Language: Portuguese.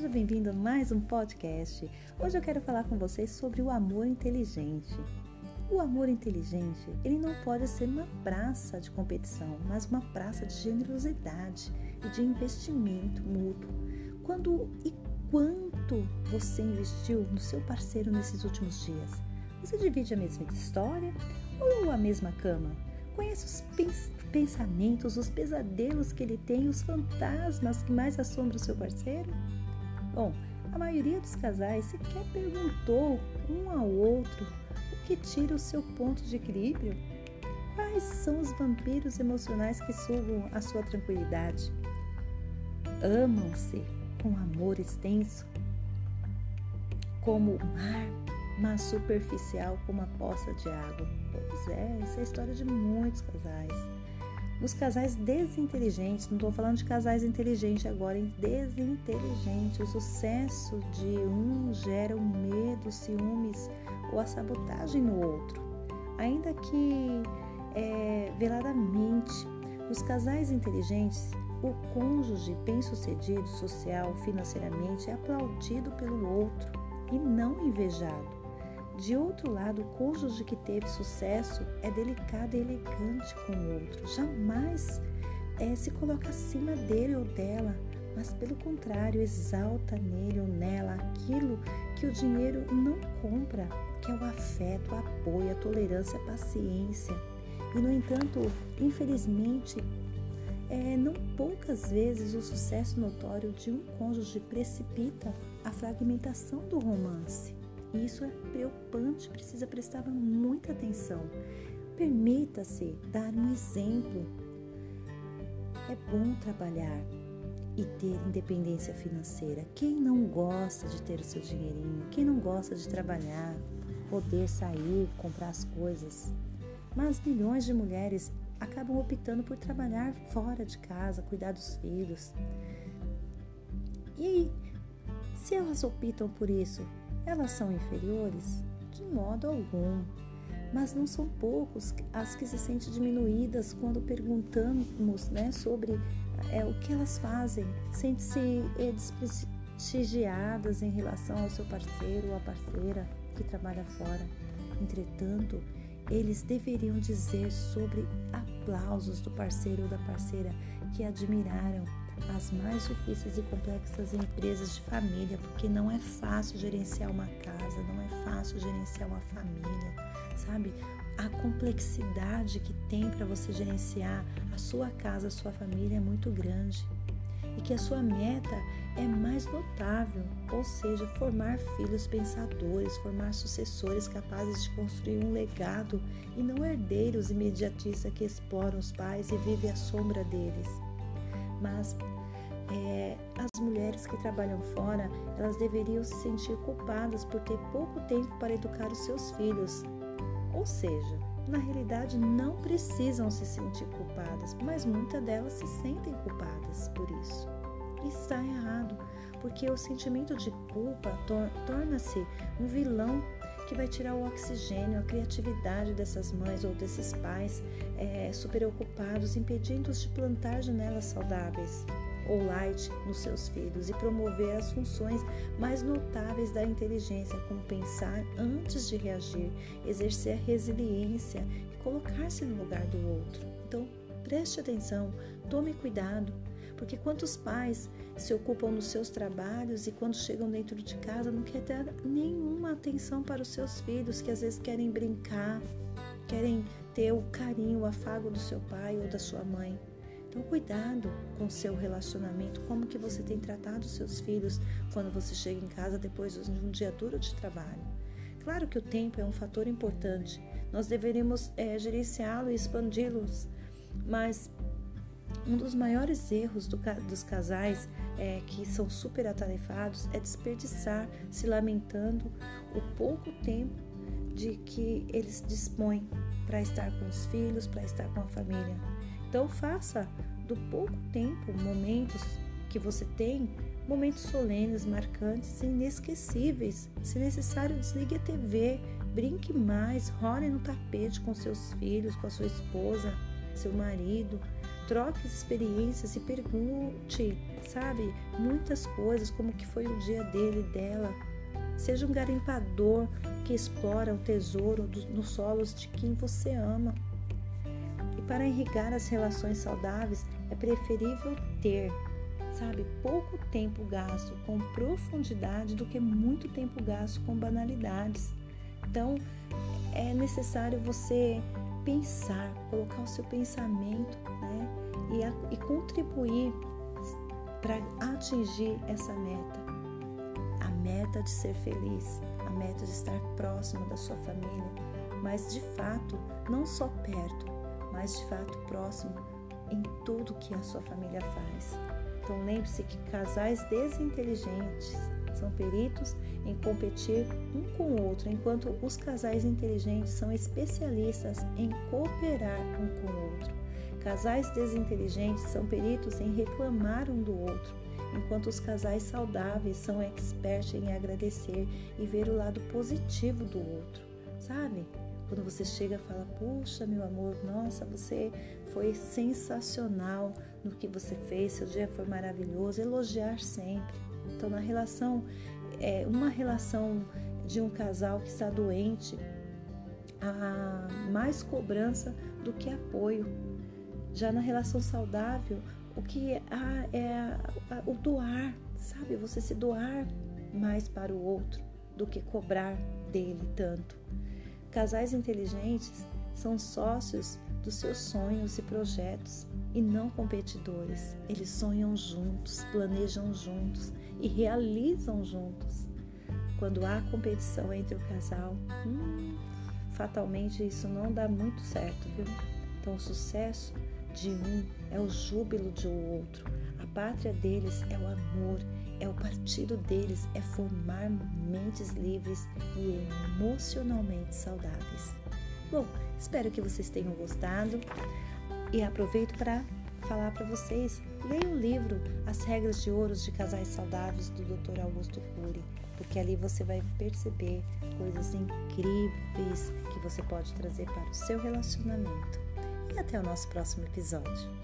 seja bem-vindo a mais um podcast. Hoje eu quero falar com vocês sobre o amor inteligente. O amor inteligente, ele não pode ser uma praça de competição, mas uma praça de generosidade e de investimento mútuo. Quando e quanto você investiu no seu parceiro nesses últimos dias? Você divide a mesma história ou a mesma cama? Conhece os pensamentos, os pesadelos que ele tem, os fantasmas que mais assombram o seu parceiro? Bom, a maioria dos casais sequer perguntou um ao outro o que tira o seu ponto de equilíbrio. Quais são os vampiros emocionais que sugam a sua tranquilidade? Amam-se com amor extenso, como o mar, mas superficial como a poça de água. Pois é, essa é a história de muitos casais. Nos casais desinteligentes, não estou falando de casais inteligentes agora, em desinteligentes, o sucesso de um gera o medo, ciúmes ou a sabotagem no outro. Ainda que é, veladamente, os casais inteligentes, o cônjuge bem-sucedido social, financeiramente, é aplaudido pelo outro e não invejado. De outro lado, o cônjuge que teve sucesso é delicado e elegante com o outro, jamais é, se coloca acima dele ou dela, mas pelo contrário, exalta nele ou nela aquilo que o dinheiro não compra, que é o afeto, o apoio, a tolerância, a paciência. E, no entanto, infelizmente, é, não poucas vezes o sucesso notório de um cônjuge precipita a fragmentação do romance. E isso é preocupante, precisa prestar muita atenção. Permita-se dar um exemplo. É bom trabalhar e ter independência financeira. Quem não gosta de ter o seu dinheirinho? Quem não gosta de trabalhar, poder sair, comprar as coisas? Mas milhões de mulheres acabam optando por trabalhar fora de casa, cuidar dos filhos. E se elas optam por isso, elas são inferiores? De modo algum. Mas não são poucos as que se sentem diminuídas quando perguntamos né, sobre é, o que elas fazem, sentem-se é, desprestigiadas em relação ao seu parceiro ou a parceira que trabalha fora. Entretanto, eles deveriam dizer sobre aplausos do parceiro ou da parceira que admiraram as mais difíceis e complexas empresas de família, porque não é fácil gerenciar uma casa, não é fácil gerenciar uma família, sabe? A complexidade que tem para você gerenciar a sua casa, a sua família é muito grande. E que a sua meta é mais notável, ou seja, formar filhos pensadores, formar sucessores capazes de construir um legado e não herdeiros imediatistas que exploram os pais e vivem à sombra deles mas é, as mulheres que trabalham fora, elas deveriam se sentir culpadas por ter pouco tempo para educar os seus filhos. Ou seja, na realidade não precisam se sentir culpadas, mas muitas delas se sentem culpadas por isso. E está errado, porque o sentimento de culpa tor torna-se um vilão que vai tirar o oxigênio, a criatividade dessas mães ou desses pais é, super ocupados, impedindo-os de plantar janelas saudáveis ou light nos seus filhos e promover as funções mais notáveis da inteligência, como pensar antes de reagir, exercer a resiliência e colocar-se no lugar do outro. Então, preste atenção, tome cuidado porque quantos pais se ocupam nos seus trabalhos e quando chegam dentro de casa não quer dar nenhuma atenção para os seus filhos, que às vezes querem brincar, querem ter o carinho, o afago do seu pai ou da sua mãe. Então cuidado com seu relacionamento, como que você tem tratado seus filhos quando você chega em casa depois de um dia duro de trabalho. Claro que o tempo é um fator importante, nós deveríamos é, gerenciá-lo e expandi-los, mas um dos maiores erros do, dos casais é, que são super atarefados é desperdiçar, se lamentando o pouco tempo de que eles dispõem para estar com os filhos, para estar com a família. Então faça do pouco tempo, momentos que você tem, momentos solenes, marcantes inesquecíveis. Se necessário, desligue a TV, brinque mais, role no tapete com seus filhos, com a sua esposa, seu marido troque as experiências e pergunte, sabe, muitas coisas, como que foi o dia dele dela. Seja um garimpador que explora o tesouro nos solos de quem você ama. E para irrigar as relações saudáveis, é preferível ter, sabe, pouco tempo gasto com profundidade do que muito tempo gasto com banalidades. Então, é necessário você pensar, colocar o seu pensamento né, e, a, e contribuir para atingir essa meta. A meta de ser feliz, a meta de estar próximo da sua família, mas de fato, não só perto, mas de fato próximo em tudo que a sua família faz. Então lembre-se que casais desinteligentes são peritos em competir um com o outro, enquanto os casais inteligentes são especialistas em cooperar um com o outro. Casais desinteligentes são peritos em reclamar um do outro, enquanto os casais saudáveis são expertos em agradecer e ver o lado positivo do outro, sabe? Quando você chega e fala, puxa, meu amor, nossa, você foi sensacional no que você fez, seu dia foi maravilhoso, elogiar sempre. Então, na relação, é, uma relação de um casal que está doente, há mais cobrança do que apoio. Já na relação saudável, o que há é o doar, sabe? Você se doar mais para o outro do que cobrar dele tanto. Casais inteligentes são sócios dos seus sonhos e projetos e não competidores. Eles sonham juntos, planejam juntos e realizam juntos. Quando há competição entre o casal, hum, fatalmente isso não dá muito certo, viu? Então, o sucesso de um é o júbilo de outro. A pátria deles é o amor é o partido deles, é formar mentes livres e emocionalmente saudáveis. Bom, espero que vocês tenham gostado e aproveito para falar para vocês, leiam o livro As Regras de Ouro de Casais Saudáveis do Dr. Augusto Cury, porque ali você vai perceber coisas incríveis que você pode trazer para o seu relacionamento. E até o nosso próximo episódio.